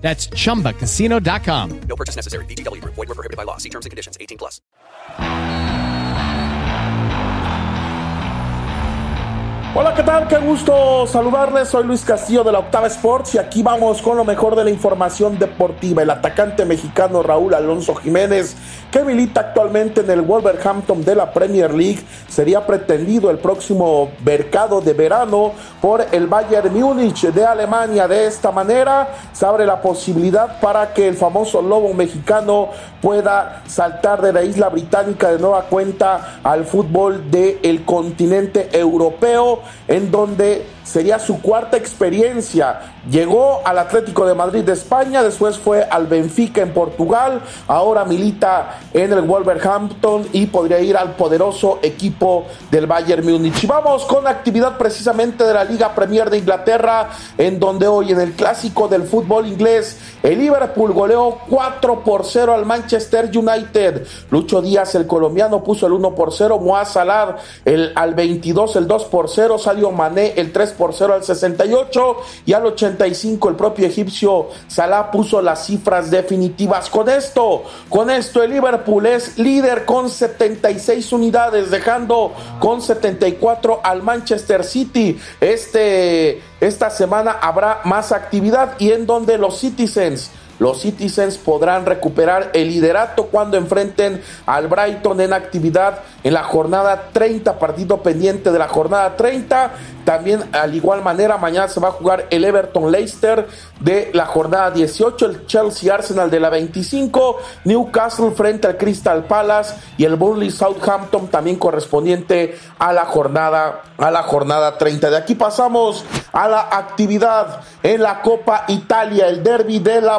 That's chumbacasino.com. No purchase necessary. VGW Group. Void were prohibited by law. See terms and conditions. 18 plus. Hola, ¿qué tal? Qué gusto saludarles. Soy Luis Castillo de la Octava Sports y aquí vamos con lo mejor de la información deportiva. El atacante mexicano Raúl Alonso Jiménez, que milita actualmente en el Wolverhampton de la Premier League, sería pretendido el próximo mercado de verano por el Bayern Múnich de Alemania. De esta manera se abre la posibilidad para que el famoso lobo mexicano pueda saltar de la isla británica de nueva cuenta al fútbol del continente europeo en donde sería su cuarta experiencia. Llegó al Atlético de Madrid de España, después fue al Benfica en Portugal, ahora milita en el Wolverhampton y podría ir al poderoso equipo del Bayern Múnich. Y vamos con actividad precisamente de la Liga Premier de Inglaterra, en donde hoy en el clásico del fútbol inglés, el Liverpool goleó 4 por 0 al Manchester United. Lucho Díaz, el colombiano, puso el 1 por 0, Moaz Salah el, al 22 el 2 por 0, Sadio Mané el 3 por 0 al 68 y al 85 el propio egipcio Salah puso las cifras definitivas. Con esto, con esto el Liverpool es líder con 76 unidades, dejando con 74 al Manchester City. Este, esta semana habrá más actividad y en donde los Citizens los Citizens podrán recuperar el liderato cuando enfrenten al Brighton en actividad en la jornada 30, partido pendiente de la jornada 30. También, al igual manera, mañana se va a jugar el Everton Leicester de la jornada 18, el Chelsea Arsenal de la 25, Newcastle frente al Crystal Palace y el Burnley Southampton también correspondiente a la jornada a la jornada 30. De aquí pasamos a la actividad en la Copa Italia, el derby de la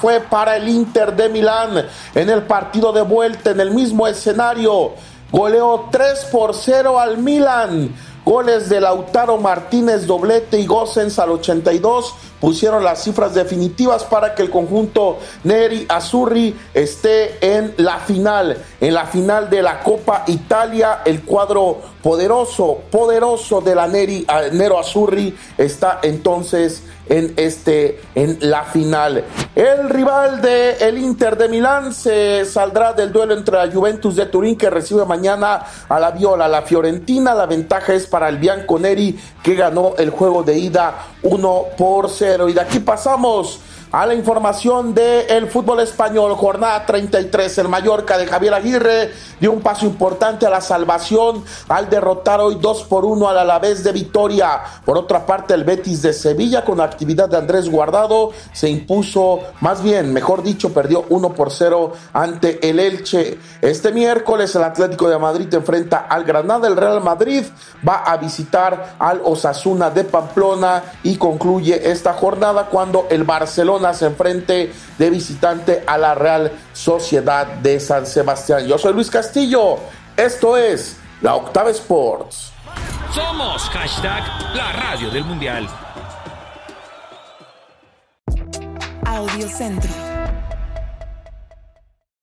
Fue para el Inter de Milán en el partido de vuelta en el mismo escenario. Goleó 3 por 0 al Milan. Goles de Lautaro Martínez, doblete y Gosens al 82 pusieron las cifras definitivas para que el conjunto Neri Azzurri esté en la final, en la final de la Copa Italia. El cuadro poderoso, poderoso de la Neri, Nero Azzurri está entonces en este en la final. El rival de el Inter de Milán se saldrá del duelo entre la Juventus de Turín que recibe mañana a la Viola, la Fiorentina. La ventaja es para el Bianconeri que ganó el juego de ida 1 por 0. Y de aquí pasamos a la información del fútbol español, jornada 33, el Mallorca de Javier Aguirre dio un paso importante a la salvación al derrotar hoy 2 por 1 al Alavés de Vitoria. Por otra parte, el Betis de Sevilla con actividad de Andrés Guardado se impuso, más bien, mejor dicho, perdió 1 por 0 ante el Elche. Este miércoles el Atlético de Madrid enfrenta al Granada, el Real Madrid va a visitar al Osasuna de Pamplona y concluye esta jornada cuando el Barcelona enfrente de visitante a la Real Sociedad de San Sebastián. Yo soy Luis Castillo, esto es la Octava Sports. Somos hashtag la radio del mundial. Audio Centro.